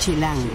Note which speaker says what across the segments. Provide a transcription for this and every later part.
Speaker 1: Chilango.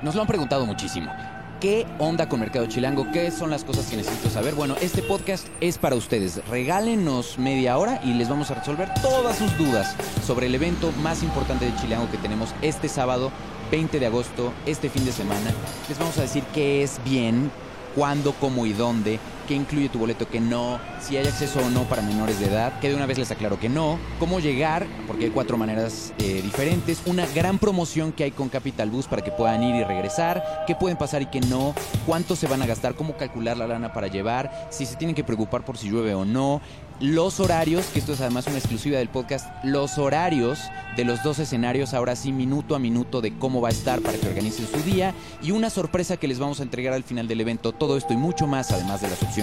Speaker 2: Nos lo han preguntado muchísimo. ¿Qué onda con Mercado Chilango? ¿Qué son las cosas que necesito saber? Bueno, este podcast es para ustedes. Regálenos media hora y les vamos a resolver todas sus dudas sobre el evento más importante de Chilango que tenemos este sábado 20 de agosto, este fin de semana. Les vamos a decir qué es bien, cuándo, cómo y dónde, qué incluye tu boleto, qué no, si hay acceso o no para menores de edad, que de una vez les aclaro que no, cómo llegar, porque hay cuatro maneras eh, diferentes, una gran promoción que hay con Capital Bus para que puedan ir y regresar, qué pueden pasar y qué no, cuánto se van a gastar, cómo calcular la lana para llevar, si se tienen que preocupar por si llueve o no, los horarios, que esto es además una exclusiva del podcast, los horarios de los dos escenarios, ahora sí, minuto a minuto de cómo va a estar para que organicen su día y una sorpresa que les vamos a entregar al final del evento. Todo esto y mucho más, además de las opciones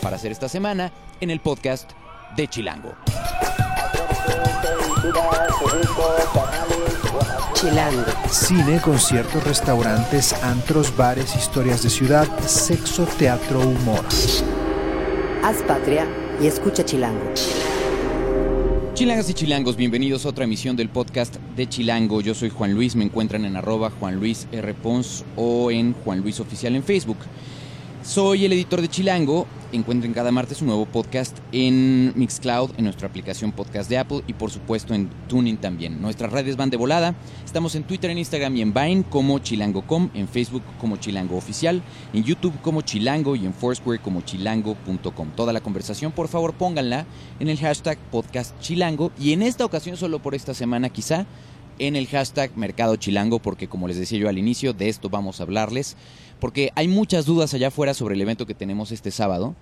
Speaker 2: para hacer esta semana, en el podcast de Chilango.
Speaker 1: Chilango.
Speaker 3: Cine, conciertos, restaurantes, antros, bares, historias de ciudad, sexo, teatro, humor.
Speaker 1: Haz patria y escucha Chilango.
Speaker 2: Chilangas y chilangos, bienvenidos a otra emisión del podcast de Chilango. Yo soy Juan Luis, me encuentran en arroba Juan Luis R. Pons o en Juan Luis Oficial en Facebook. Soy el editor de Chilango. Encuentren cada martes un nuevo podcast en Mixcloud, en nuestra aplicación podcast de Apple y por supuesto en Tuning también. Nuestras redes van de volada. Estamos en Twitter, en Instagram y en Vine como chilango.com, en Facebook como Chilango Oficial, en YouTube como Chilango y en Foursquare como chilango.com. Toda la conversación, por favor, pónganla en el hashtag podcast chilango y en esta ocasión, solo por esta semana quizá, en el hashtag Mercado Chilango, porque como les decía yo al inicio, de esto vamos a hablarles porque hay muchas dudas allá afuera sobre el evento que tenemos este sábado.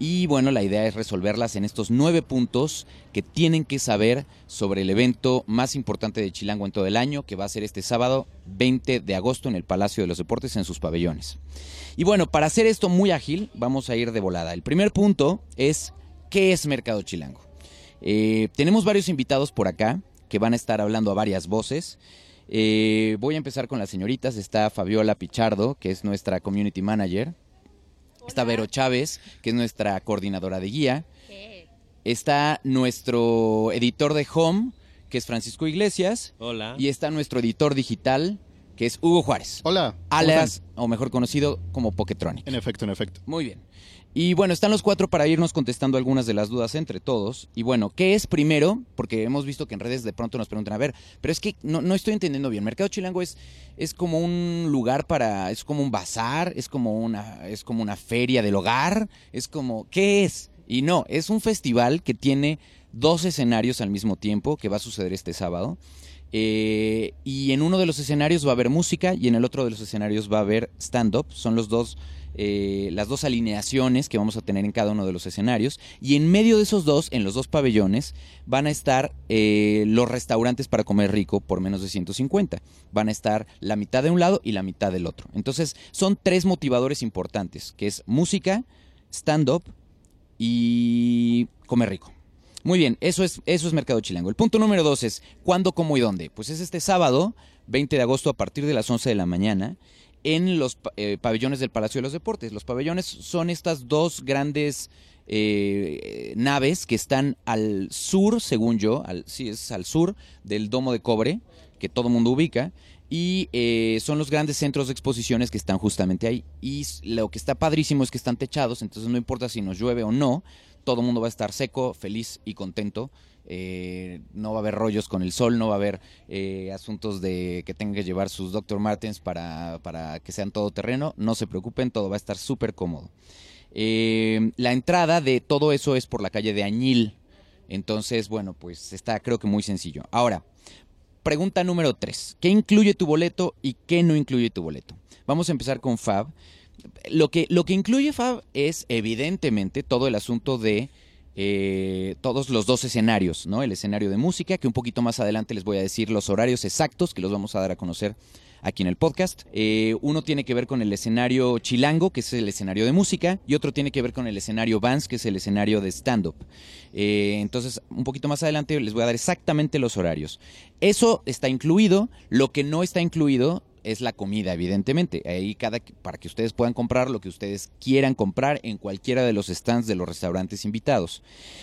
Speaker 2: Y bueno, la idea es resolverlas en estos nueve puntos que tienen que saber sobre el evento más importante de Chilango en todo el año, que va a ser este sábado 20 de agosto en el Palacio de los Deportes en sus pabellones. Y bueno, para hacer esto muy ágil, vamos a ir de volada. El primer punto es, ¿qué es Mercado Chilango? Eh, tenemos varios invitados por acá que van a estar hablando a varias voces. Eh, voy a empezar con las señoritas. Está Fabiola Pichardo, que es nuestra community manager. Está Vero Chávez, que es nuestra coordinadora de guía. Está nuestro editor de home, que es Francisco Iglesias.
Speaker 4: Hola.
Speaker 2: Y está nuestro editor digital, que es Hugo Juárez.
Speaker 5: Hola. ¿cómo
Speaker 2: Alias,
Speaker 5: están?
Speaker 2: o mejor conocido como Poketronic.
Speaker 5: En efecto, en efecto.
Speaker 2: Muy bien. Y bueno, están los cuatro para irnos contestando algunas de las dudas entre todos. Y bueno, ¿qué es primero? Porque hemos visto que en redes de pronto nos preguntan, a ver, pero es que no, no estoy entendiendo bien. Mercado Chilango es, es como un lugar para, es como un bazar, es como una, es como una feria del hogar, es como, ¿qué es? Y no, es un festival que tiene dos escenarios al mismo tiempo, que va a suceder este sábado. Eh, y en uno de los escenarios va a haber música y en el otro de los escenarios va a haber stand-up. Son los dos, eh, las dos alineaciones que vamos a tener en cada uno de los escenarios. Y en medio de esos dos, en los dos pabellones, van a estar eh, los restaurantes para comer rico por menos de 150. Van a estar la mitad de un lado y la mitad del otro. Entonces, son tres motivadores importantes, que es música, stand-up y comer rico. Muy bien, eso es, eso es Mercado Chilango. El punto número dos es ¿cuándo, cómo y dónde? Pues es este sábado, 20 de agosto, a partir de las 11 de la mañana, en los eh, pabellones del Palacio de los Deportes. Los pabellones son estas dos grandes eh, naves que están al sur, según yo, al, sí, es al sur del Domo de Cobre, que todo mundo ubica. Y eh, son los grandes centros de exposiciones que están justamente ahí. Y lo que está padrísimo es que están techados, entonces no importa si nos llueve o no, todo el mundo va a estar seco, feliz y contento. Eh, no va a haber rollos con el sol, no va a haber eh, asuntos de que tengan que llevar sus Dr. Martens para, para que sean todo terreno. No se preocupen, todo va a estar súper cómodo. Eh, la entrada de todo eso es por la calle de Añil. Entonces, bueno, pues está creo que muy sencillo. Ahora, pregunta número 3. ¿Qué incluye tu boleto y qué no incluye tu boleto? Vamos a empezar con Fab. Lo que, lo que incluye Fab es evidentemente todo el asunto de eh, todos los dos escenarios, ¿no? El escenario de música, que un poquito más adelante les voy a decir los horarios exactos que los vamos a dar a conocer aquí en el podcast. Eh, uno tiene que ver con el escenario chilango, que es el escenario de música, y otro tiene que ver con el escenario Vans, que es el escenario de stand-up. Eh, entonces, un poquito más adelante les voy a dar exactamente los horarios. Eso está incluido, lo que no está incluido es la comida, evidentemente. Ahí cada para que ustedes puedan comprar lo que ustedes quieran comprar en cualquiera de los stands de los restaurantes invitados.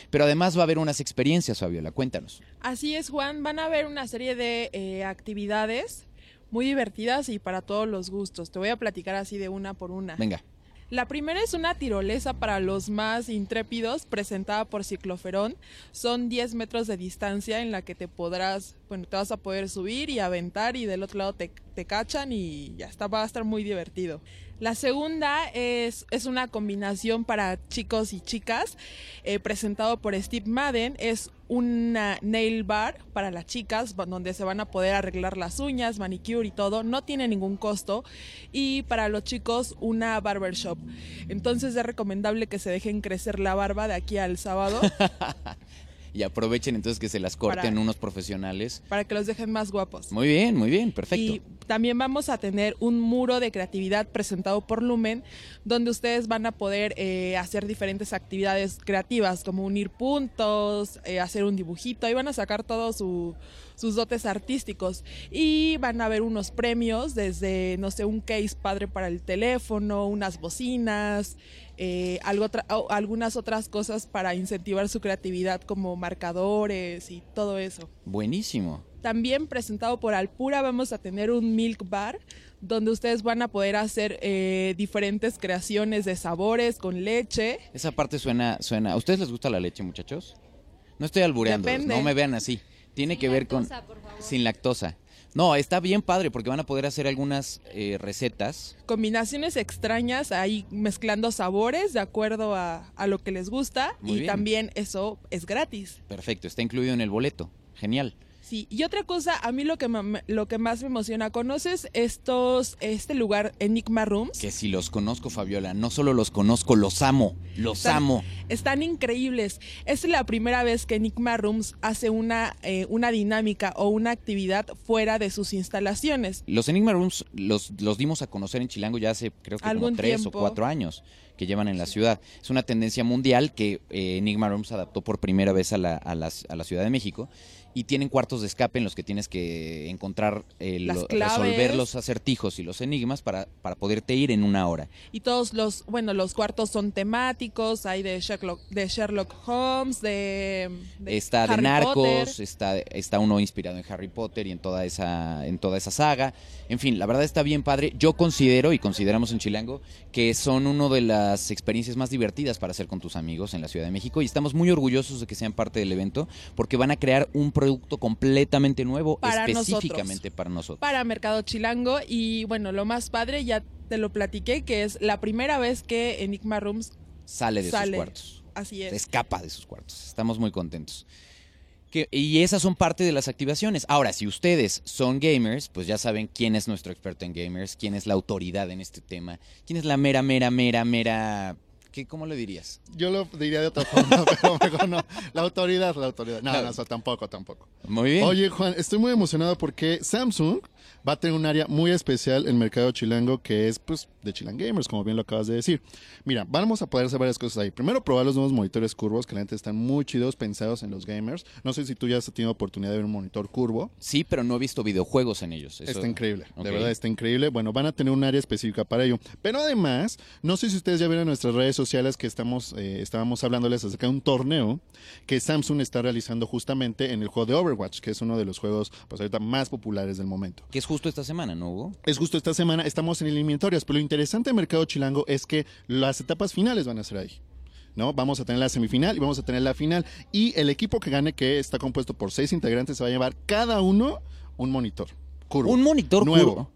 Speaker 2: Pero además va a haber unas experiencias, Fabiola, cuéntanos.
Speaker 4: Así es, Juan, van a haber una serie de eh, actividades muy divertidas y para todos los gustos. Te voy a platicar así de una por una.
Speaker 2: Venga.
Speaker 4: La primera es una tirolesa para los más intrépidos, presentada por Cicloferón. Son 10 metros de distancia en la que te podrás, bueno, te vas a poder subir y aventar y del otro lado te, te cachan y ya está, va a estar muy divertido. La segunda es, es una combinación para chicos y chicas, eh, presentado por Steve Madden. Es una nail bar para las chicas, donde se van a poder arreglar las uñas, manicure y todo. No tiene ningún costo. Y para los chicos, una barbershop. Entonces es recomendable que se dejen crecer la barba de aquí al sábado.
Speaker 2: y aprovechen entonces que se las corten
Speaker 4: Para-
Speaker 2: unos profesionales.
Speaker 4: para que los dejen más guapos.
Speaker 2: Muy bien, muy bien, perfecto.
Speaker 4: Y también vamos a tener un muro de creatividad presentado por Lumen, donde ustedes van a poder eh, hacer diferentes actividades creativas, como unir puntos, eh, hacer un dibujito, ahí van a sacar todos su- sus dotes artísticos. Y van a haber unos premios, desde, no sé, un case padre para el teléfono, unas bocinas, eh, algo algunas otras cosas para incentivar su creatividad, como marcadores y todo eso.
Speaker 2: Buenísimo.
Speaker 4: También presentado por Alpura vamos a tener un milk bar donde ustedes van a poder hacer eh, diferentes creaciones de sabores con leche.
Speaker 2: Esa parte suena, suena. ¿A ustedes les gusta la leche, muchachos? No estoy albureando, no me vean así. Tiene que ver con sin lactosa. No, está bien padre porque van a poder hacer algunas eh, recetas.
Speaker 4: Combinaciones extrañas ahí mezclando sabores de acuerdo a, a lo que les gusta
Speaker 2: Muy
Speaker 4: y
Speaker 2: bien.
Speaker 4: también eso es gratis.
Speaker 2: Perfecto, está incluido en el boleto. Genial.
Speaker 4: Sí, y otra cosa, a mí lo que, lo que más me emociona, ¿conoces estos, este lugar Enigma Rooms?
Speaker 2: Que si los conozco, Fabiola, no solo los conozco, los amo. Los
Speaker 4: Están-
Speaker 2: amo.
Speaker 4: Están increíbles. Es la primera vez que Enigma Rooms hace una, eh, una dinámica o una actividad fuera de sus instalaciones.
Speaker 2: Los Enigma Rooms los, los dimos a conocer en Chilango ya hace creo que como tres
Speaker 4: tiempo.
Speaker 2: o cuatro años que llevan en la ciudad. Es una tendencia mundial que eh, Enigma Rooms adaptó por primera vez a la, a, las- a la Ciudad de México y tienen cuartos de escape en los que tienes que encontrar, eh, lo- resolver los acertijos y los enigmas para, para poderte ir en una hora.
Speaker 4: Y todos los, bueno, los cuartos son temáticos, hay de Sherlock, de Sherlock Holmes, de, de
Speaker 2: está de Narcos,
Speaker 4: Potter.
Speaker 2: está, está uno inspirado en Harry Potter y en toda esa, en toda esa saga. En fin, la verdad está bien padre. Yo considero y consideramos en Chilango que son una de las experiencias más divertidas para hacer con tus amigos en la Ciudad de México y estamos muy orgullosos de que sean parte del evento porque van a crear un producto completamente nuevo
Speaker 4: Para
Speaker 2: específicamente para nosotros.
Speaker 4: para Mercado Chilango y bueno, lo más padre, ya te lo platiqué, que es la primera vez que Enigma Rooms,
Speaker 2: Sale de
Speaker 4: sale.
Speaker 2: sus cuartos.
Speaker 4: así
Speaker 2: se
Speaker 4: es.
Speaker 2: escapa de sus cuartos. Estamos muy contentos. Que- y esas son parte de las activaciones. Ahora, si ustedes son gamers, pues ya saben quién es nuestro experto en gamers, quién es la autoridad en este tema, quién es la mera, mera, mera, mera... ¿qué, ¿Cómo le dirías?
Speaker 5: Yo lo diría de otra forma, pero mejor no. La autoridad, la autoridad. No,
Speaker 2: No.
Speaker 5: no, tampoco, tampoco.
Speaker 2: Muy bien.
Speaker 5: Oye, Juan, estoy muy emocionado porque Samsung va a tener un área muy especial en mercado chilango que es, pues, de Chilang Gamers, como bien lo acabas de decir. Mira, vamos a poder hacer varias cosas ahí. Primero, probar los nuevos monitores curvos, que la neta están muy chidos, pensados en los gamers. No sé si tú ya has tenido oportunidad de ver un monitor curvo.
Speaker 2: Sí, pero no he visto videojuegos en ellos. Eso-
Speaker 5: Está increíble, de verdad está increíble. Bueno, van a tener un área específica para ello. Pero además, no sé si ustedes ya vieron en nuestras redes sociales que estamos, eh, estábamos hablándoles acerca de un torneo que Samsung está realizando justamente en el juego de Overwatch, que es uno de los juegos pues ahorita más populares del momento.
Speaker 2: Que es justo esta semana, ¿no, Hugo?
Speaker 5: Es justo esta semana, estamos en eliminatorias, pero lo interesante de Mercado Chilango es que las etapas finales van a ser ahí. ¿No? Vamos a tener la semifinal y vamos a tener la final. Y el equipo que gane, que está compuesto por seis integrantes, se va a llevar cada uno un monitor. Curvo.
Speaker 2: Un monitor
Speaker 5: nuevo.
Speaker 2: curvo.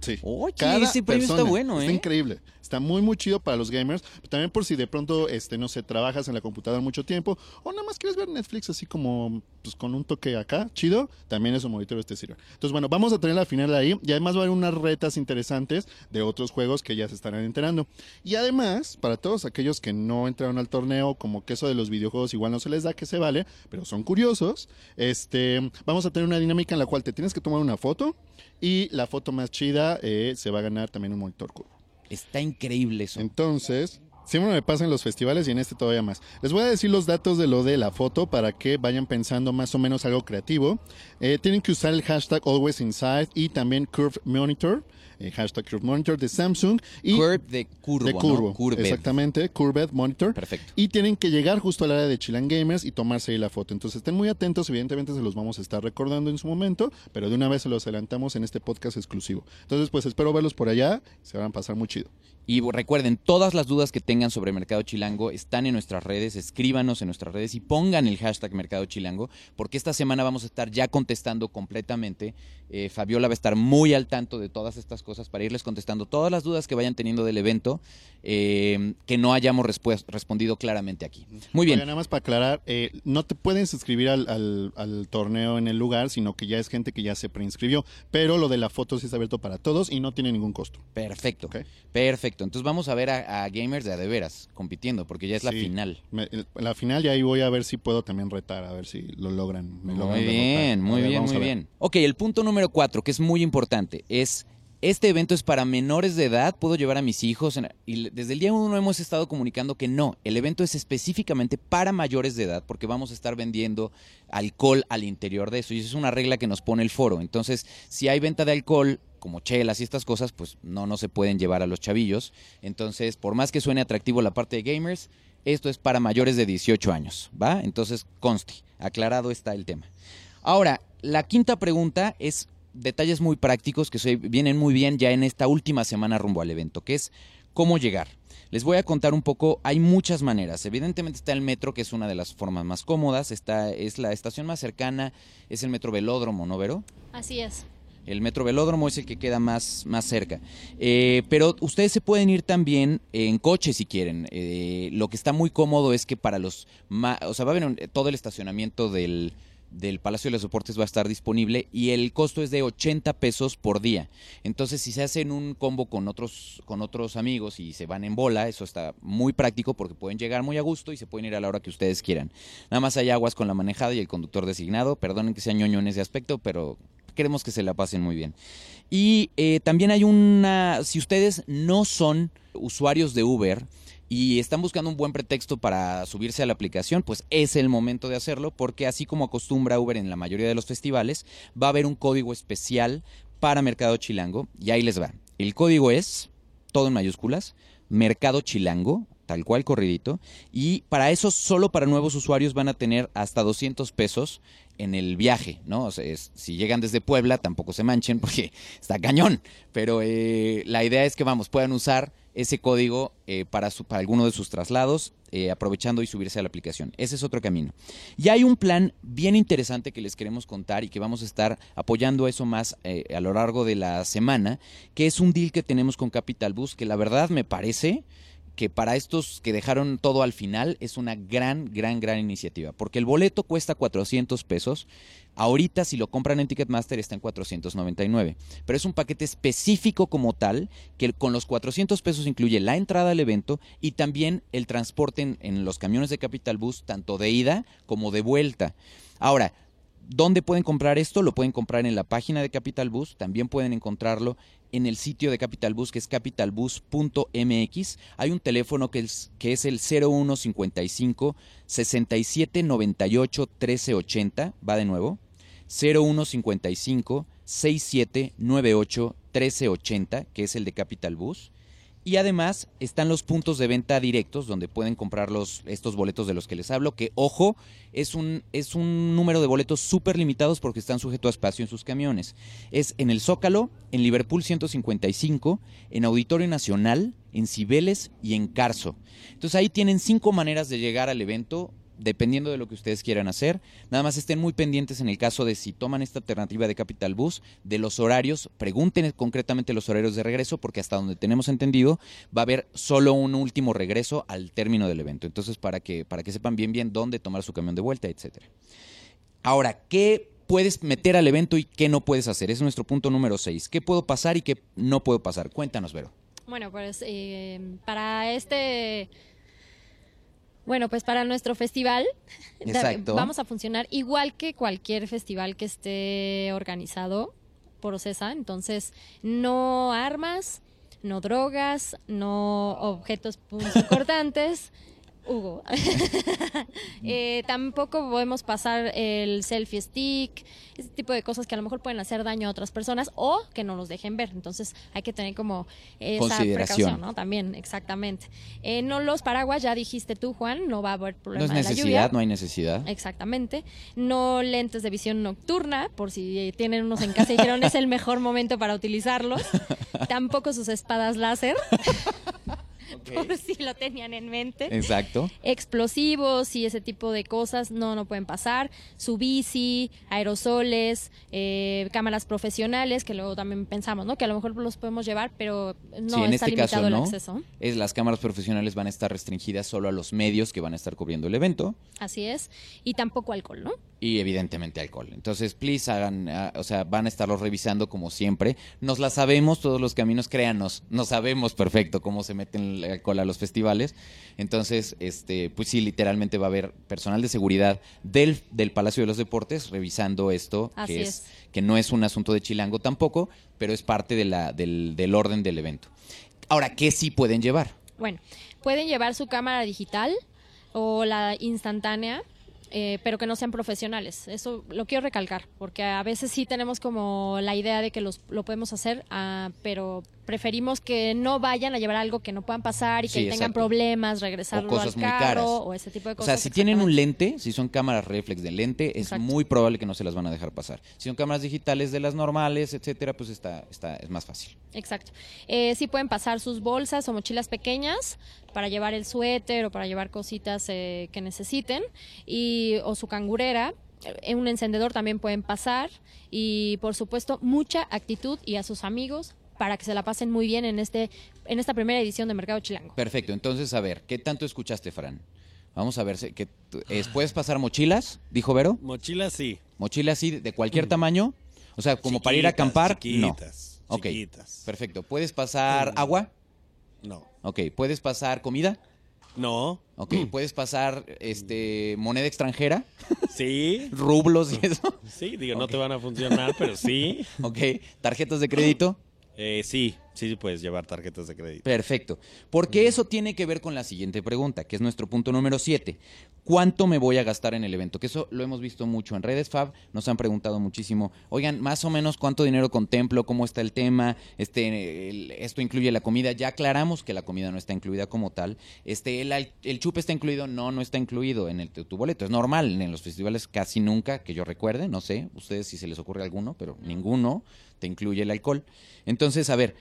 Speaker 5: Sí.
Speaker 2: Oye, ese premio está bueno,
Speaker 5: Está
Speaker 2: ¿eh?
Speaker 5: increíble. Está muy, muy chido para los gamers. Pero también por si de pronto, este, no sé, trabajas en la computadora mucho tiempo o nada más quieres ver Netflix así como pues, con un toque acá, chido, también esos monitores te sirven. Entonces, bueno, vamos a tener la final ahí y además va a haber unas retas interesantes de otros juegos que ya se estarán enterando. Y además, para todos aquellos que no entraron al torneo, como que eso de los videojuegos igual no se les da que se vale, pero son curiosos, este, vamos a tener una dinámica en la cual te tienes que tomar una foto y la foto más chida eh, se va a ganar también un monitor curvo.
Speaker 2: Está increíble eso.
Speaker 5: Entonces, Siempre me pasa en los festivales y en este todavía más. Les voy a decir los datos de lo de la foto para que vayan pensando más o menos algo creativo. Eh, tienen que usar el hashtag Always Inside y también Curve Monitor. Eh, hashtag Curve Monitor de Samsung. Y
Speaker 2: Curve de curvo,
Speaker 5: de
Speaker 2: ¿no?
Speaker 5: curvo.
Speaker 2: Curved.
Speaker 5: Exactamente, Curved Monitor.
Speaker 2: Perfecto.
Speaker 5: Y tienen que llegar justo al área de Chilan Gamers y tomarse ahí la foto. Entonces estén muy atentos, evidentemente se los vamos a estar recordando en su momento, pero de una vez se los adelantamos en este podcast exclusivo. Entonces pues espero verlos por allá, se van a pasar muy chido.
Speaker 2: Y recuerden, todas las dudas que tengan sobre Mercado Chilango están en nuestras redes, escríbanos en nuestras redes y pongan el hashtag Mercado Chilango, porque esta semana vamos a estar ya contestando completamente. Eh, Fabiola va a estar muy al tanto de todas estas cosas para irles contestando todas las dudas que vayan teniendo del evento eh, que no hayamos respondido claramente aquí. Muy bien.
Speaker 5: Oiga, nada más para aclarar, eh, no te pueden inscribir al, al- al torneo en el lugar, sino que ya es gente que ya se preinscribió, pero lo de la foto sí está abierto para todos y no tiene ningún costo.
Speaker 2: Perfecto. Perfecto. Entonces vamos a ver a, a gamers de a de veras compitiendo, porque ya es la final.
Speaker 5: Me- la final y ahí voy a ver si puedo también retar, a ver si lo logran. me
Speaker 2: Muy bien, muy
Speaker 5: ver,
Speaker 2: bien, muy bien. Ok, el punto número cuatro, que es muy importante, es este evento es para menores de edad, puedo llevar a mis hijos. y desde el día uno hemos estado comunicando que no, el evento es específicamente para mayores de edad, porque vamos a estar vendiendo alcohol al interior de eso. Y eso es una regla que nos pone el foro. Entonces, si hay venta de alcohol, como chelas y estas cosas, pues no, no se pueden llevar a los chavillos. Entonces, por más que suene atractivo la parte de gamers, esto es para mayores de 18 años, ¿va? Entonces, conste, aclarado está el tema. Ahora, la quinta pregunta es detalles muy prácticos que vienen muy bien ya en esta última semana rumbo al evento, que es cómo llegar. Les voy a contar un poco, hay muchas maneras. Evidentemente está el metro, que es una de las formas más cómodas, está, es la estación más cercana, es el metro velódromo, ¿no, Vero?
Speaker 6: Así es.
Speaker 2: El metro velódromo es el que queda más, más cerca. Eh, pero ustedes se pueden ir también en coche si quieren. Eh, lo que está muy cómodo es que para los... o sea, va a haber un- todo el estacionamiento del, del Palacio de los Deportes va a estar disponible y el costo es de 80 pesos por día. Entonces, si se hacen un combo con otros, con otros amigos y se van en bola, eso está muy práctico porque pueden llegar muy a gusto y se pueden ir a la hora que ustedes quieran. Nada más hay aguas con la manejada y el conductor designado. Perdonen que sea ñoño en ese aspecto, pero queremos que se la pasen muy bien. Y eh, también hay una, si ustedes no son usuarios de Uber y están buscando un buen pretexto para subirse a la aplicación, pues es el momento de hacerlo porque así como acostumbra Uber en la mayoría de los festivales, va a haber un código especial para Mercado Chilango y ahí les va. El código es, todo en mayúsculas, Mercado Chilango, tal cual corridito, y para eso solo para nuevos usuarios van a tener hasta 200 pesos en el viaje, ¿no? O sea, es- si llegan desde Puebla, tampoco se manchen porque está cañón, pero eh, la idea es que, vamos, puedan usar ese código eh, para, su- para alguno de sus traslados, eh, aprovechando y subirse a la aplicación. Ese es otro camino. Y hay un plan bien interesante que les queremos contar y que vamos a estar apoyando eso más eh, a lo largo de la semana, que es un deal que tenemos con Capital Bus, que la verdad me parece que para estos que dejaron todo al final es una gran, gran, gran iniciativa. Porque el boleto cuesta 400 pesos. Ahorita si lo compran en Ticketmaster está en 499. Pero es un paquete específico como tal que con los 400 pesos incluye la entrada al evento y también el transporte en, en los camiones de Capital Bus, tanto de ida como de vuelta. Ahora, ¿Dónde pueden comprar esto? Lo pueden comprar en la página de Capital Bus, también pueden encontrarlo en el sitio de Capital Bus que es capitalbus.mx. Hay un teléfono que es, que es el 0155 6798 1380, va de nuevo. 0155 6798 1380, que es el de Capital Bus. Y además están los puntos de venta directos donde pueden comprar los, estos boletos de los que les hablo, que ojo, es un, es un número de boletos súper limitados porque están sujetos a espacio en sus camiones. Es en el Zócalo, en Liverpool 155, en Auditorio Nacional, en Cibeles y en Carso. Entonces ahí tienen cinco maneras de llegar al evento dependiendo de lo que ustedes quieran hacer. Nada más estén muy pendientes en el caso de si toman esta alternativa de Capital Bus, de los horarios, pregunten concretamente los horarios de regreso, porque hasta donde tenemos entendido va a haber solo un último regreso al término del evento. Entonces, para que, para que sepan bien bien dónde tomar su camión de vuelta, etcétera. Ahora, ¿qué puedes meter al evento y qué no puedes hacer? Es nuestro punto número 6. ¿Qué puedo pasar y qué no puedo pasar? Cuéntanos, Vero.
Speaker 6: Bueno, pues eh, para este... Bueno, pues para nuestro festival
Speaker 2: Exacto.
Speaker 6: vamos a funcionar igual que cualquier festival que esté organizado por OCESA. Entonces, no armas, no drogas, no objetos punzocortantes. Hugo. Eh, tampoco podemos pasar el selfie stick, ese tipo de cosas que a lo mejor pueden hacer daño a otras personas o que no nos dejen ver. Entonces hay que tener como esa
Speaker 2: Consideración.
Speaker 6: precaución, ¿no? También, exactamente. Eh, no los paraguas, ya dijiste tú, Juan, no va a haber
Speaker 2: No
Speaker 6: problema
Speaker 2: es
Speaker 6: de la lluvia.
Speaker 2: necesidad, no hay necesidad.
Speaker 6: Exactamente. No lentes de visión nocturna, por si tienen unos en casa y dijeron es el mejor momento para utilizarlos. Tampoco sus espadas láser, por si lo tenían en mente.
Speaker 2: Exacto.
Speaker 6: Explosivos y ese tipo de cosas no, no pueden pasar. Su bici, aerosoles, eh, cámaras profesionales, que luego también pensamos, ¿no? Que a lo mejor los podemos llevar, pero no
Speaker 2: sí, en
Speaker 6: está
Speaker 2: este
Speaker 6: limitado
Speaker 2: caso
Speaker 6: el
Speaker 2: no.
Speaker 6: acceso.
Speaker 2: Es, las cámaras profesionales van a estar restringidas solo a los medios que van a estar cubriendo el evento
Speaker 6: Así es. Y tampoco alcohol, ¿no?
Speaker 2: y evidentemente alcohol. Entonces, please hagan, ah, o sea, van a estarlos revisando como siempre. Nos la sabemos todos los caminos, créanos, no sabemos perfecto cómo se meten alcohol a los festivales. Entonces, este, pues sí, literalmente va a haber personal de seguridad del, del Palacio de los Deportes revisando esto,
Speaker 6: Así
Speaker 2: que
Speaker 6: es.
Speaker 2: que no es un asunto de chilango tampoco, pero es parte de la, del, del orden del evento. Ahora, ¿qué sí pueden llevar?
Speaker 6: Bueno, pueden llevar su cámara digital o la instantánea, eh, pero que no sean profesionales. Eso lo quiero recalcar, porque a veces sí tenemos como la idea de que los, lo podemos hacer, ah, pero preferimos que no vayan a llevar algo que no puedan pasar y que
Speaker 2: Sí,
Speaker 6: tengan
Speaker 2: exacto.
Speaker 6: problemas, regresarlo
Speaker 2: O cosas
Speaker 6: al
Speaker 2: muy
Speaker 6: carro
Speaker 2: caras.
Speaker 6: o ese tipo de
Speaker 2: O
Speaker 6: cosas.
Speaker 2: sea, si tienen un lente, si son cámaras reflex de lente, es
Speaker 6: Exacto.
Speaker 2: muy probable que no se las van a dejar pasar. Si son cámaras digitales de las normales, etcétera, pues está, está, es más fácil.
Speaker 6: Exacto. Eh, sí pueden pasar sus bolsas o mochilas pequeñas para llevar el suéter o para llevar cositas eh, que necesiten y o su cangurera. Eh, un encendedor también pueden pasar y por supuesto mucha actitud y a sus amigos para que se la pasen muy bien en este en esta primera edición de Mercado Chilango.
Speaker 2: Perfecto, entonces, a ver, ¿qué tanto escuchaste, Fran? Vamos a ver, que, ¿puedes pasar mochilas? Dijo Vero.
Speaker 7: Mochila sí.
Speaker 2: ¿Mochilas sí, de cualquier tamaño? O sea, como para ir a acampar,
Speaker 7: Chiquitas.
Speaker 2: no. Ok,
Speaker 7: Chiquitas.
Speaker 2: perfecto. ¿Puedes pasar agua?
Speaker 7: No.
Speaker 2: Ok, ¿puedes pasar comida?
Speaker 7: No.
Speaker 2: Ok, ¿puedes pasar este moneda extranjera?
Speaker 7: Sí.
Speaker 2: Rublos y eso.
Speaker 7: Sí, digo, no te van a funcionar, pero sí.
Speaker 2: Ok, tarjetas de crédito.
Speaker 7: Eh, sí, sí sí puedes llevar tarjetas de crédito.
Speaker 2: Perfecto. Porque eso tiene que ver con la siguiente pregunta, que es nuestro punto número 7. ¿Cuánto me voy a gastar en el evento? Que eso lo hemos visto mucho en redes Fab, nos han preguntado muchísimo, oigan, más o menos cuánto dinero contemplo, cómo está el tema, este, el- esto incluye la comida, ya aclaramos que la comida no está incluida como tal, este, el, el chupe está incluido, no, no está incluido en el, tu boleto, es normal, en los festivales casi nunca, que yo recuerde, no sé, ustedes si se les ocurre alguno, pero ninguno te incluye el alcohol. Entonces, a ver,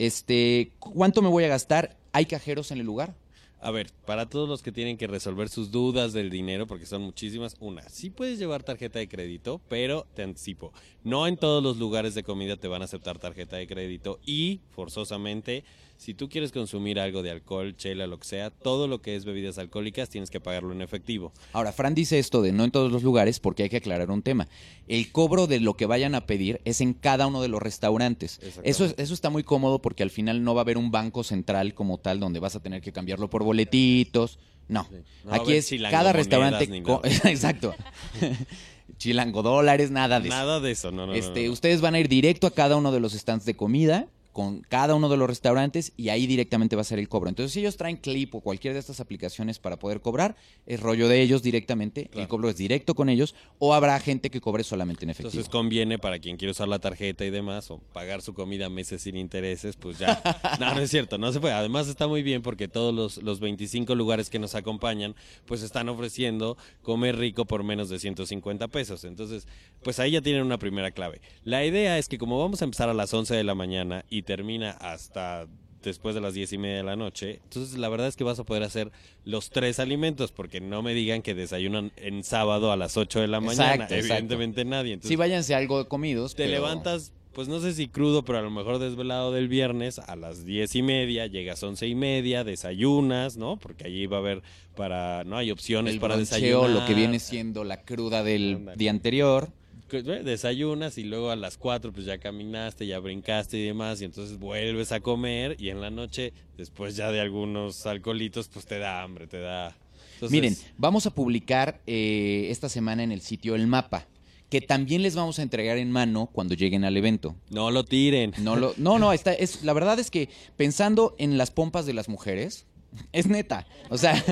Speaker 2: este, ¿cuánto me voy a gastar? ¿Hay cajeros en el lugar?
Speaker 7: A ver, para todos los que tienen que resolver sus dudas del dinero, porque son muchísimas, una, sí puedes llevar tarjeta de crédito, pero te anticipo, no en todos los lugares de comida te van a aceptar tarjeta de crédito y, forzosamente, si tú quieres consumir algo de alcohol, chela, lo que sea, todo lo que es bebidas alcohólicas tienes que pagarlo en efectivo.
Speaker 2: Ahora, Fran dice esto de no en todos los lugares porque hay que aclarar un tema. El cobro de lo que vayan a pedir es en cada uno de los restaurantes. Eso, es- eso está muy cómodo porque al final no va a haber un banco central como tal donde vas a tener que cambiarlo por boletitos. No,
Speaker 7: Sí.
Speaker 2: Aquí es cada restaurante... Exacto. Chilango dólares, nada de eso.
Speaker 7: Nada de eso, no, no, no,
Speaker 2: Este,
Speaker 7: no.
Speaker 2: Ustedes van a ir directo a cada uno de los stands de comida con cada uno de los restaurantes y ahí directamente va a ser el cobro. Entonces, si ellos traen Clip o cualquiera de estas aplicaciones para poder cobrar, es rollo de ellos directamente, el cobro es directo con ellos, o habrá gente que cobre solamente en efectivo.
Speaker 7: Entonces conviene para quien quiere usar la tarjeta y demás, o pagar su comida meses sin intereses, pues ya. no, no es cierto, no se puede. Además está muy bien porque todos los, los 25 lugares que nos acompañan, pues están ofreciendo comer rico por menos de 150 pesos. Entonces, pues ahí ya tienen una primera clave. La idea es que como vamos a empezar a las 11 de la mañana y termina hasta después de las diez y media de la noche. Entonces, la verdad es que vas a poder hacer los tres alimentos, porque no me digan que desayunan en sábado a las 8 de la mañana.
Speaker 2: Exacto, exacto.
Speaker 7: Evidentemente nadie. Entonces,
Speaker 2: sí, váyanse algo comidos.
Speaker 7: te
Speaker 2: pero-
Speaker 7: levantas, pues no sé si crudo, pero a lo mejor desvelado del viernes a las diez y media, llegas once y media, desayunas, ¿no? Porque allí va a haber para, no hay opciones
Speaker 2: el
Speaker 7: para
Speaker 2: broncheo,
Speaker 7: desayunar.
Speaker 2: lo que viene siendo la cruda del día anterior.
Speaker 7: Desayunas y luego a las 4 pues ya caminaste, ya brincaste y demás y entonces vuelves a comer y en la noche después ya de algunos alcoholitos pues te da hambre, te da... Entonces,
Speaker 2: Miren, vamos a publicar eh, esta semana en el sitio el mapa que también les vamos a entregar en mano cuando lleguen al evento.
Speaker 7: No lo tiren.
Speaker 2: No, lo, no, no, está, es, la verdad es que pensando en las pompas de las mujeres, es neta. O sea,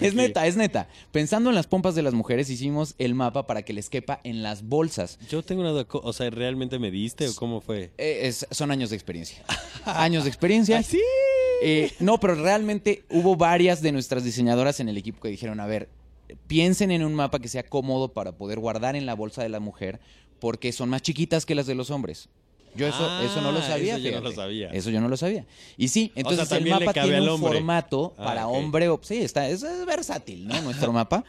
Speaker 2: es neta, es neta. Pensando en las pompas de las mujeres, hicimos el mapa para que les quepa en las bolsas.
Speaker 7: Yo tengo una duda, o sea, ¿realmente me diste o cómo fue?
Speaker 2: Eh, es- son años de experiencia. años de experiencia.
Speaker 7: sí?
Speaker 2: Eh, no, pero realmente hubo varias de nuestras diseñadoras en el equipo que dijeron, a ver, piensen en un mapa que sea cómodo para poder guardar en la bolsa de la mujer, porque son más chiquitas que las de los hombres. Yo eso,
Speaker 7: Ah,
Speaker 2: eso no lo sabía.
Speaker 7: eso yo no lo sabía.
Speaker 2: Eso yo no lo sabía. Y sí, entonces el mapa tiene un formato
Speaker 7: Ah,
Speaker 2: para hombre. Sí, está, es, es versátil, ¿no? Nuestro mapa.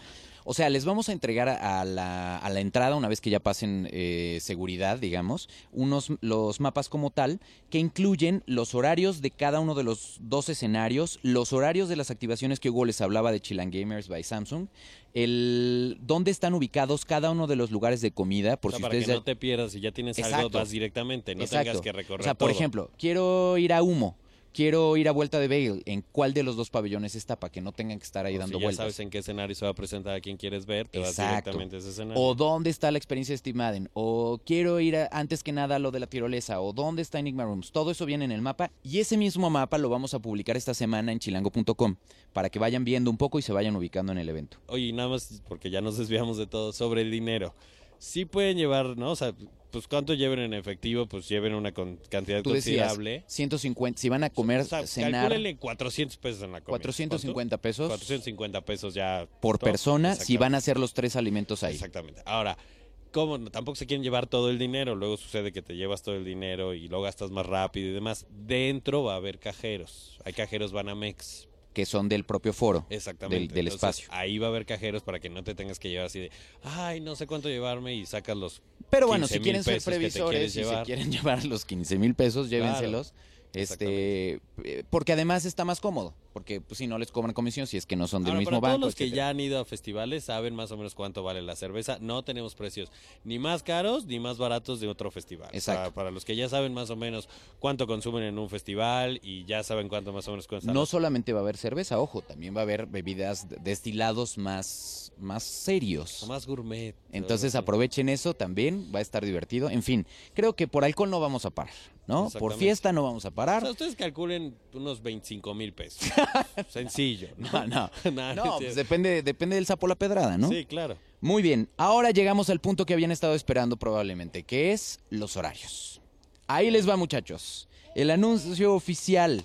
Speaker 2: O sea, les vamos a entregar a la, a la entrada, una vez que ya pasen eh, seguridad, digamos, unos los mapas como tal, que incluyen los horarios de cada uno de los dos escenarios, los horarios de las activaciones que Hugo les hablaba de Chilan Gamers by Samsung, el dónde están ubicados cada uno de los lugares de comida, por
Speaker 7: O sea,
Speaker 2: si
Speaker 7: para
Speaker 2: ustedes
Speaker 7: que
Speaker 2: ya-
Speaker 7: no te pierdas ya tienes algo,
Speaker 2: Exacto.
Speaker 7: vas directamente, no
Speaker 2: Exacto.
Speaker 7: tengas que recorrer
Speaker 2: O sea, por
Speaker 7: todo.
Speaker 2: ejemplo, quiero ir a Humo, quiero ir a Vuelta de Bale, ¿en cuál de los dos pabellones está para que no tengan que estar ahí
Speaker 7: O
Speaker 2: dando
Speaker 7: si ya
Speaker 2: vueltas?
Speaker 7: sabes en qué escenario se va a presentar a quien quieres ver, te vas
Speaker 2: Exacto.
Speaker 7: directamente a ese escenario.
Speaker 2: O dónde está la experiencia de Steve Madden, o quiero ir a- antes que nada a lo de la tirolesa, o dónde está Enigma Rooms. Todo eso viene en el mapa y ese mismo mapa lo vamos a publicar esta semana en chilango.com para que vayan viendo un poco y se vayan ubicando en el evento.
Speaker 7: Oye, y nada más, porque ya nos desviamos de todo, sobre el dinero. Sí pueden llevar, ¿no? O sea, pues cuánto lleven en efectivo, pues lleven una con- cantidad
Speaker 2: Tú decías,
Speaker 7: considerable.
Speaker 2: 150, si van a comer,
Speaker 7: o sea,
Speaker 2: cenar
Speaker 7: calcúlenle 400 pesos en la comida.
Speaker 2: 450 pesos
Speaker 7: 450 pesos ya.
Speaker 2: por persona si van a hacer los tres alimentos ahí.
Speaker 7: Exactamente. Ahora, ¿cómo? Tampoco se quieren llevar todo el dinero. Luego sucede que te llevas todo el dinero y lo gastas más rápido y demás. Dentro va a haber cajeros. Hay cajeros Banamex.
Speaker 2: Que son del propio foro.
Speaker 7: Exactamente.
Speaker 2: Del- del
Speaker 7: Entonces,
Speaker 2: espacio.
Speaker 7: Ahí va a haber cajeros para que no te tengas que llevar así de, ay, no sé cuánto llevarme y sacas los.
Speaker 2: Pero bueno,
Speaker 7: 15
Speaker 2: si quieren ser previsores se
Speaker 7: llevar.
Speaker 2: quieren llevar los 15 mil pesos, llévenselos. Este, eh, porque además está más cómodo, porque pues, si no les cobran comisión si es que no son del
Speaker 7: Ahora,
Speaker 2: mismo
Speaker 7: para
Speaker 2: banco.
Speaker 7: todos los que ya han ido a festivales saben más o menos cuánto vale la cerveza. No tenemos precios ni más caros ni más baratos de otro festival. O
Speaker 2: Exacto.
Speaker 7: para los que ya saben más o menos cuánto consumen en un festival y ya saben cuánto más o menos cuesta.
Speaker 2: No solamente va a haber cerveza, ojo, también va a haber bebidas de- destilados más, más serios.
Speaker 7: más gourmet.
Speaker 2: Entonces aprovechen eso también, va a estar divertido. En fin, creo que por alcohol no vamos a parar, ¿no? Por fiesta no vamos a
Speaker 7: O
Speaker 2: parar.
Speaker 7: sea, ustedes calculen unos 25 mil pesos. Sencillo. ¿no?
Speaker 2: No, no. Pues depende, depende del sapo la pedrada, ¿no?
Speaker 7: Sí, claro.
Speaker 2: Muy bien, ahora llegamos al punto que habían estado esperando probablemente, que es los horarios. Ahí les va muchachos, el anuncio oficial,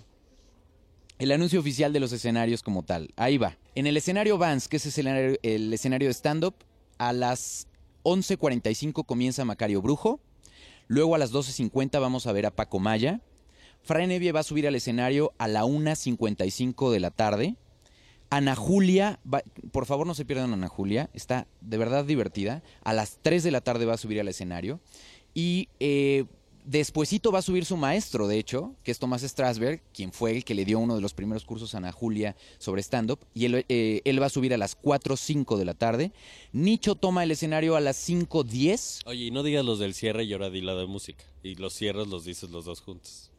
Speaker 2: el anuncio oficial de los escenarios como tal, ahí va. En el escenario Vans, que es el escenario, el escenario de stand-up, a las 11.45 comienza Macario Brujo, luego a las 12.50 vamos a ver a Paco Maya, Fray Nevie va a subir al escenario a la 1.55 de la tarde, Ana Julia, va- por favor no se pierdan Ana Julia, está de verdad divertida. A las 3 de la tarde va a subir al escenario. Y eh, despuesito va a subir su maestro, de hecho, que es Tomás Strasberg, quien fue el que le dio uno de los primeros cursos a Ana Julia sobre stand-up. Y él, eh, él va a subir a las 4 5 de la tarde. Nicho toma el escenario a las 5 10.
Speaker 7: Oye, y no digas los del cierre y ahora di la de música. Y los cierres los dices los dos juntos.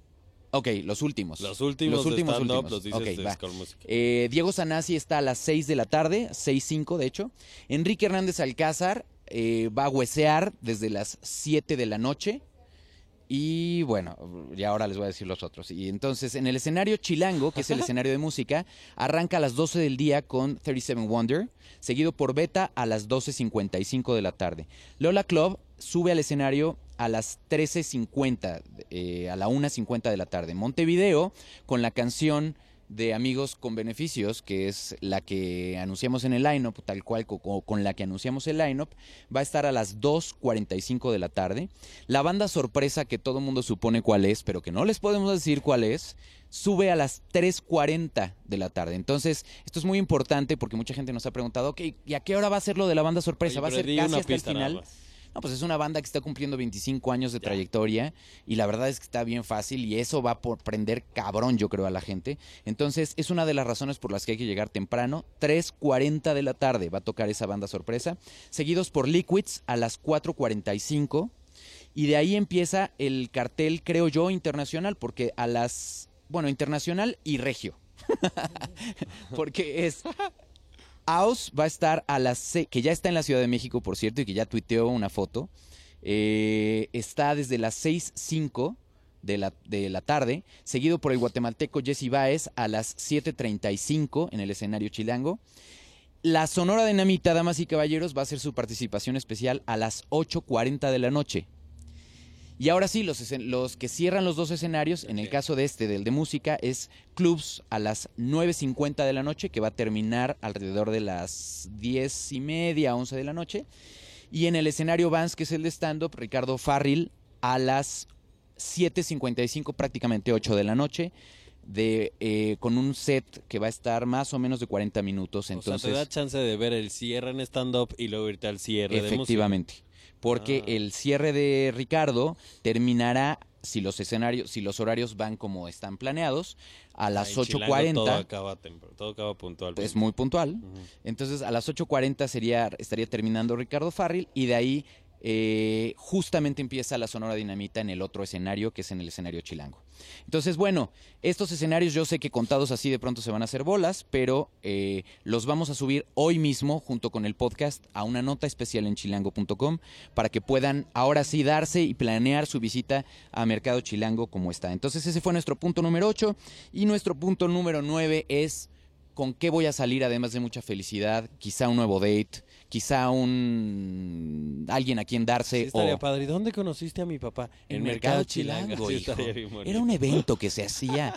Speaker 2: Ok, los últimos.
Speaker 7: Los últimos,
Speaker 2: Los últimos,
Speaker 7: de
Speaker 2: últimos.
Speaker 7: los dices
Speaker 2: Ok,
Speaker 7: de.
Speaker 2: Eh, Diego Sanasi está a las 6 de la tarde, 6-5 de hecho. Enrique Hernández Alcázar eh, va a huesear desde las 7 de la noche. Y bueno, ya ahora les voy a decir los otros. Y entonces, en el escenario Chilango, que es el escenario de música, arranca a las 12 del día con 37 Wonder, seguido por Beta a las 12.55 de la tarde. Lola Club sube al escenario a las 13.50, eh, a la 1.50 de la tarde. Montevideo, con la canción de Amigos con Beneficios, que es la que anunciamos en el lineup, tal cual co- co- con la que anunciamos el lineup, va a estar a las 2.45 de la tarde. La banda sorpresa que todo el mundo supone cuál es, pero que no les podemos decir cuál es, sube a las 3.40 de la tarde. Entonces, esto es muy importante porque mucha gente nos ha preguntado, ok, ¿y a qué hora va a ser lo de la banda sorpresa?
Speaker 7: Oye,
Speaker 2: ¿Va a ser casi hasta el
Speaker 7: nada
Speaker 2: final?
Speaker 7: más.
Speaker 2: No, pues es una banda que está cumpliendo 25 años de trayectoria y la verdad es que está bien fácil y eso va por prender cabrón, yo creo, a la gente. Entonces, es una de las razones por las que hay que llegar temprano. 3.40 de la tarde va a tocar esa banda sorpresa, seguidos por Liquids a las 4.45 y de ahí empieza el cartel, creo yo, internacional, porque a las, bueno, internacional y regio. porque es Aus va a estar a las se- que ya está en la Ciudad de México, por cierto, y que ya tuiteó una foto. Eh, está desde las 6.05 de la, de la tarde, seguido por el guatemalteco Jesse Baez a las 7.35 en el escenario chilango. La Sonora Dinamita, damas y caballeros, va a hacer su participación especial a las 8.40 de la noche. Y ahora sí, los, que cierran los dos escenarios, en el caso de este, del de música, es Clubs a las 9.50 de la noche, que va a terminar alrededor de las 10 y media, 11 de la noche. Y en el escenario Vans, que es el de stand-up, Ricardo Farril a las 7.55, prácticamente 8 de la noche, de, eh, con un set que va a estar más o menos de 40 minutos.
Speaker 7: o
Speaker 2: Entonces,
Speaker 7: sea, te da chance de ver el cierre en stand-up y luego irte al cierre de música.
Speaker 2: Porque
Speaker 7: Ah.
Speaker 2: el cierre de Ricardo terminará, si los escenarios, si los horarios van como están planeados, a las
Speaker 7: en Chilango Todo
Speaker 2: 8.40.
Speaker 7: acaba, todo acaba puntual.
Speaker 2: Es muy puntual. Entonces, a las 8.40 sería, estaría terminando Ricardo Farril y de ahí eh, justamente empieza la Sonora Dinamita en el otro escenario, que es en el escenario Chilango. Entonces, bueno, estos escenarios yo sé que contados así de pronto se van a hacer bolas, pero eh, los vamos a subir hoy mismo junto con el podcast a una nota especial en chilango.com para que puedan ahora sí darse y planear su visita a Mercado Chilango como está. Entonces, ese fue nuestro punto número 8 y nuestro punto número 9 es con qué voy a salir además de mucha felicidad, quizá un nuevo date, quizá un alguien a quien
Speaker 7: Sí,
Speaker 2: darse
Speaker 7: estaría
Speaker 2: o
Speaker 7: padre. ¿Y ¿Dónde conociste a mi papá?
Speaker 2: en Mercado Chilango,
Speaker 7: Sí,
Speaker 2: hijo. Era un evento que se hacía.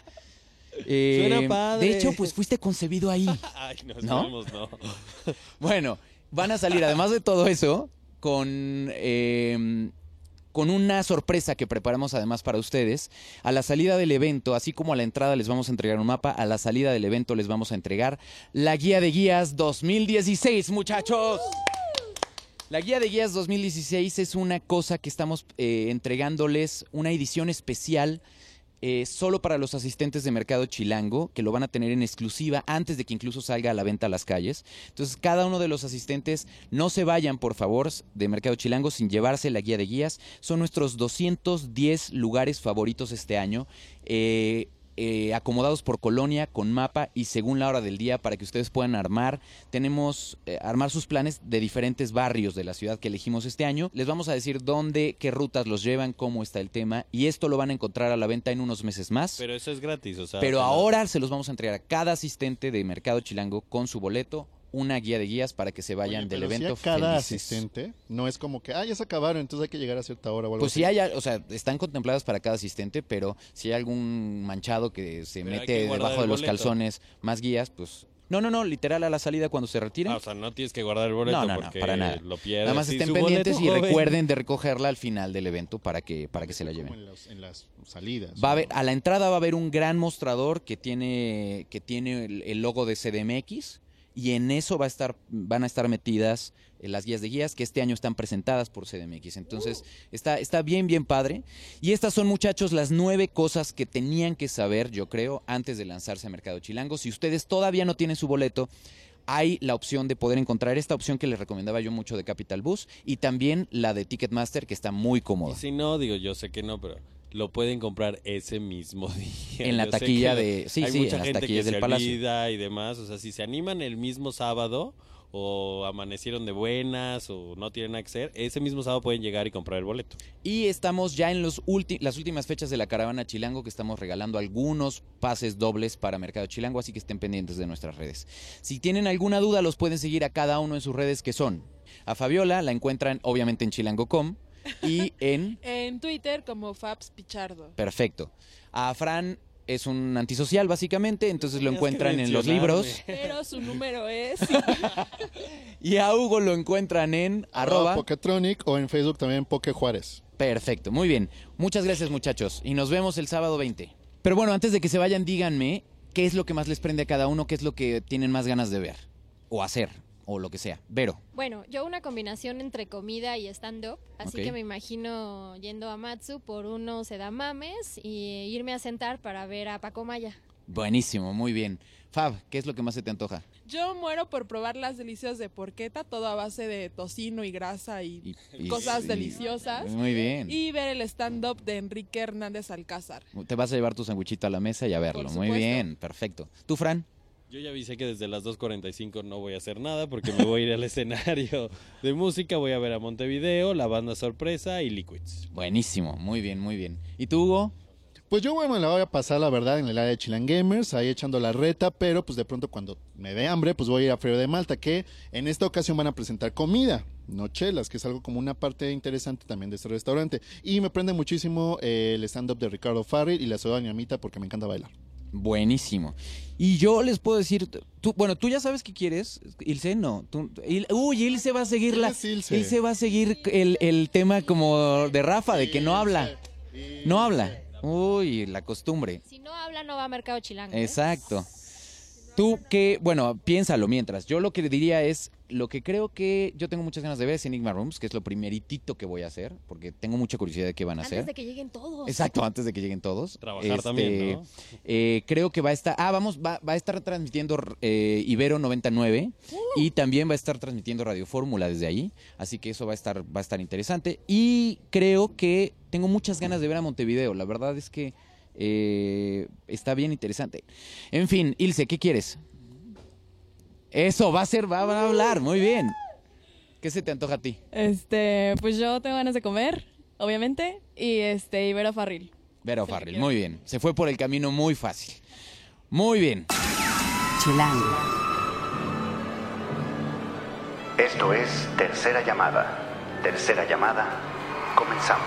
Speaker 2: Eh,
Speaker 7: Suena padre.
Speaker 2: De hecho, pues fuiste concebido ahí.
Speaker 7: Ay, no,
Speaker 2: ¿No?
Speaker 7: no.
Speaker 2: Bueno, van a salir, además de todo eso, con, eh, con una sorpresa que preparamos además para ustedes. A la salida del evento, así como a la entrada les vamos a entregar un mapa, a la salida del evento les vamos a entregar la guía de guías 2016, muchachos. La guía de guías 2016 es una cosa que estamos eh, entregándoles, una edición especial eh, solo para los asistentes de Mercado Chilango, que lo van a tener en exclusiva antes de que incluso salga a la venta a las calles. Entonces, cada uno de los asistentes, no se vayan, por favor, de Mercado Chilango sin llevarse la guía de guías. Son nuestros 210 lugares favoritos este año. eh, eh, acomodados por colonia, con mapa y según la hora del día para que ustedes puedan armar. Tenemos eh, armar sus planes de diferentes barrios de la ciudad que elegimos este año. Les vamos a decir dónde, qué rutas los llevan, cómo está el tema y esto lo van a encontrar a la venta en unos meses más.
Speaker 7: Pero eso es gratis, o sea.
Speaker 2: Pero ahora se los vamos a entregar a cada asistente de Mercado Chilango con su boleto, una guía de guías para que se vayan
Speaker 5: Oye,
Speaker 2: del
Speaker 5: pero si
Speaker 2: evento
Speaker 5: a cada
Speaker 2: felices.
Speaker 5: asistente no es como que, ah, ya se acabaron, entonces hay que llegar a cierta hora o algo
Speaker 2: Pues
Speaker 5: así.
Speaker 2: sí hay, o sea, están contempladas para cada asistente, pero si hay algún manchado que se
Speaker 7: Pero
Speaker 2: mete
Speaker 7: que
Speaker 2: debajo de los
Speaker 7: boleto.
Speaker 2: calzones más guías, pues no, no, no, literal a la salida cuando se retiren.
Speaker 7: Ah, o sea, no tienes que guardar el boleto
Speaker 2: No, no, no, para nada.
Speaker 7: lo pierdes.
Speaker 2: Nada más estén pendientes
Speaker 7: boleto,
Speaker 2: y
Speaker 7: joven.
Speaker 2: recuerden de recogerla al final del evento para que para que se la
Speaker 5: Como
Speaker 2: lleven.
Speaker 5: en, los- en las salidas.
Speaker 2: Va a haber, a la entrada va a haber un gran mostrador que tiene, que tiene el, el logo de CDMX y en eso va a estar, van a estar metidas eh, las guías de guías que este año están presentadas por CDMX. Entonces está, está bien, bien padre. Y estas son, muchachos, las nueve cosas que tenían que saber, yo creo, antes de lanzarse a Mercado Chilango. Si ustedes todavía no tienen su boleto, hay la opción de poder encontrar esta opción que les recomendaba yo mucho de Capital Bus y también la de Ticketmaster que está muy cómoda.
Speaker 7: si no, digo, yo sé que no, pero lo pueden comprar ese mismo día.
Speaker 2: En la
Speaker 7: Yo
Speaker 2: taquilla de- sí,
Speaker 7: hay
Speaker 2: sí,
Speaker 7: mucha
Speaker 2: en las
Speaker 7: gente
Speaker 2: taquillas
Speaker 7: que
Speaker 2: del
Speaker 7: se
Speaker 2: Palacio.
Speaker 7: y demás. O sea, si se animan el mismo sábado o amanecieron de buenas o no tienen nada que hacer, ese mismo sábado pueden llegar y comprar el boleto.
Speaker 2: Y estamos ya en los ulti- las últimas fechas de la caravana Chilango que estamos regalando algunos pases dobles para Mercado Chilango, así que estén pendientes de nuestras redes. Si tienen alguna duda, los pueden seguir a cada uno en sus redes que son. A Fabiola la encuentran obviamente en chilango.com y en...
Speaker 4: En Twitter como Fabs Pichardo.
Speaker 2: Perfecto. A Fran es un antisocial básicamente, entonces lo encuentran en los libros.
Speaker 4: Pero su número es...
Speaker 2: Y a Hugo lo encuentran en
Speaker 5: Arroba
Speaker 2: arroba...
Speaker 5: Poketronic o en Facebook también Poke Juárez.
Speaker 2: Perfecto, muy bien. Muchas gracias muchachos y nos vemos el sábado 20. Pero bueno, antes de que se vayan, díganme qué es lo que más les prende a cada uno, qué es lo que tienen más ganas de ver o hacer o lo que sea. Vero,
Speaker 6: Bueno, yo una combinación entre comida y stand-up, así que me imagino yendo a Matsu por unos edamames y irme a sentar para ver a Paco Maya.
Speaker 2: buenísimo, muy bien. Fab, ¿qué es lo que más se te antoja?
Speaker 4: Yo muero por probar las delicias de porqueta, todo a base de tocino y grasa y,
Speaker 2: Y- y-
Speaker 4: cosas
Speaker 2: y-
Speaker 4: deliciosas.
Speaker 2: Muy bien.
Speaker 4: Y ver el stand-up de Enrique Hernández Alcázar.
Speaker 2: Te vas a llevar tu sanguchito a la mesa y a verlo. Muy bien, perfecto. ¿Tú, Fran?
Speaker 7: Yo ya avisé que desde las 2.45 no voy a hacer nada porque me voy a ir al escenario de música, voy a ver a Montevideo, la banda sorpresa y Liquids.
Speaker 2: Buenísimo, muy bien, muy bien. ¿Y tú, Hugo?
Speaker 5: Pues yo, bueno, me la voy a pasar, la verdad, en el área de Chilan Gamers, ahí echando la reta, pero pues de pronto cuando me dé hambre, pues voy a ir a Frío de Malta, que en esta ocasión van a presentar comida, no chelas, que es algo como una parte interesante también de este restaurante. Y me prende muchísimo eh, el stand-up de Ricardo Farrell y la soda ñamita porque me encanta bailar.
Speaker 2: Buenísimo. Y yo les puedo decir, tú, bueno, tú ya sabes qué quieres, Ilse, no. Tú, Il- uy, Ilse va a seguir la,
Speaker 5: ¿Quién es Ilse?
Speaker 2: va a seguir el, el tema como de Rafa, de que no habla, no habla. Uy, la costumbre.
Speaker 6: Si no habla, no va a Mercado Chilango. ¿eh?
Speaker 2: Exacto. Tú que, bueno, piénsalo mientras. Yo lo que le diría es, lo que creo que yo tengo muchas ganas de ver es Enigma Rooms, que es lo primeritito que voy a hacer, porque tengo mucha curiosidad de qué van a hacer.
Speaker 6: Antes de que lleguen todos.
Speaker 2: Exacto, antes de que lleguen todos.
Speaker 7: Trabajar
Speaker 2: Este,
Speaker 7: también, ¿no?
Speaker 2: eh, creo que va a estar. Ah, vamos, va, va a estar transmitiendo eh, Ibero 99 y también va a estar transmitiendo Radio Fórmula desde ahí. Así que eso va a estar, va a estar interesante. Y creo que tengo muchas ganas de ver a Montevideo. La verdad es que eh, está bien interesante. En fin, Ilse, ¿qué quieres? Eso, va a ser, va, va a hablar, muy bien. ¿Qué se te antoja a ti?
Speaker 8: Este, pues yo tengo ganas de comer, obviamente, y este, Ibero Farril.
Speaker 2: Vero
Speaker 8: Sí,
Speaker 2: Farrell,
Speaker 8: quiero.
Speaker 2: muy bien. Se fue por el camino muy fácil. Muy bien.
Speaker 1: Chilango.
Speaker 9: Esto es Tercera Llamada. Tercera Llamada. Comenzamos.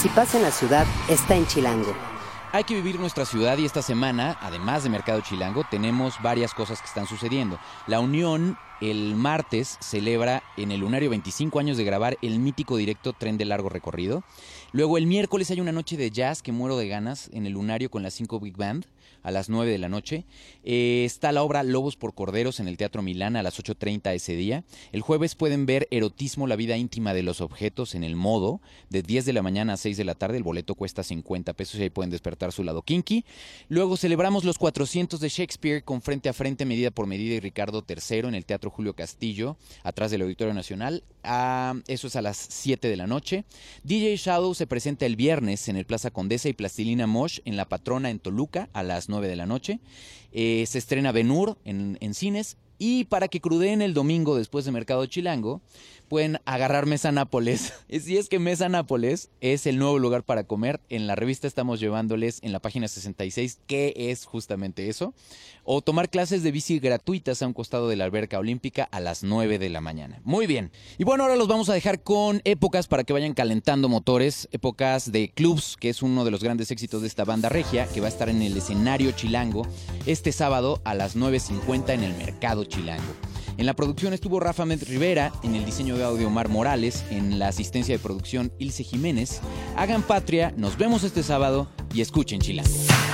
Speaker 1: Si pasa en la ciudad, está en Chilango.
Speaker 2: Hay que vivir nuestra ciudad y esta semana, además de Mercado Chilango, tenemos varias cosas que están sucediendo. La Unión el martes celebra en el Lunario 25 años de grabar el mítico directo Tren de Largo Recorrido. Luego el miércoles hay una noche de jazz que muero de ganas en el Lunario con las 5 Big Band a las 9 de la noche. Eh, está la obra Lobos por Corderos en el Teatro Milán a las 8.30 ese día. El jueves pueden ver Erotismo, la vida íntima de los objetos en el modo de 10 de la mañana a 6 de la tarde. El boleto cuesta 50 pesos y ahí pueden despertar su lado kinky. Luego celebramos los 400 de Shakespeare con Frente a Frente, Medida por Medida y Ricardo III en el Teatro Julio Castillo, atrás del Auditorio Nacional. Eso es a las 7 de la noche. DJ Shadow se presenta el viernes en el Plaza Condesa y Plastilina Mosh en La Patrona en Toluca a las 9 de la noche. Eh, se estrena Benur en, en cines. Y para que crudeen el domingo después de Mercado Chilango, pueden agarrar Mesa Nápoles. Si es que Mesa Nápoles es el nuevo lugar para comer, en la revista estamos llevándoles en la página 66 qué es justamente eso. O tomar clases de bici gratuitas a un costado de la alberca olímpica a las 9 de la mañana. Muy bien. Y bueno, ahora los vamos a dejar con épocas para que vayan calentando motores. Épocas de clubs, que es uno de los grandes éxitos de esta banda regia, que va a estar en el escenario Chilango este sábado a las 9.50 en el Mercado Chilango. En la producción estuvo Rafa Med Rivera, en el diseño de audio Omar Morales, en la asistencia de producción Ilse Jiménez. Hagan patria, nos vemos este sábado y escuchen Chilango.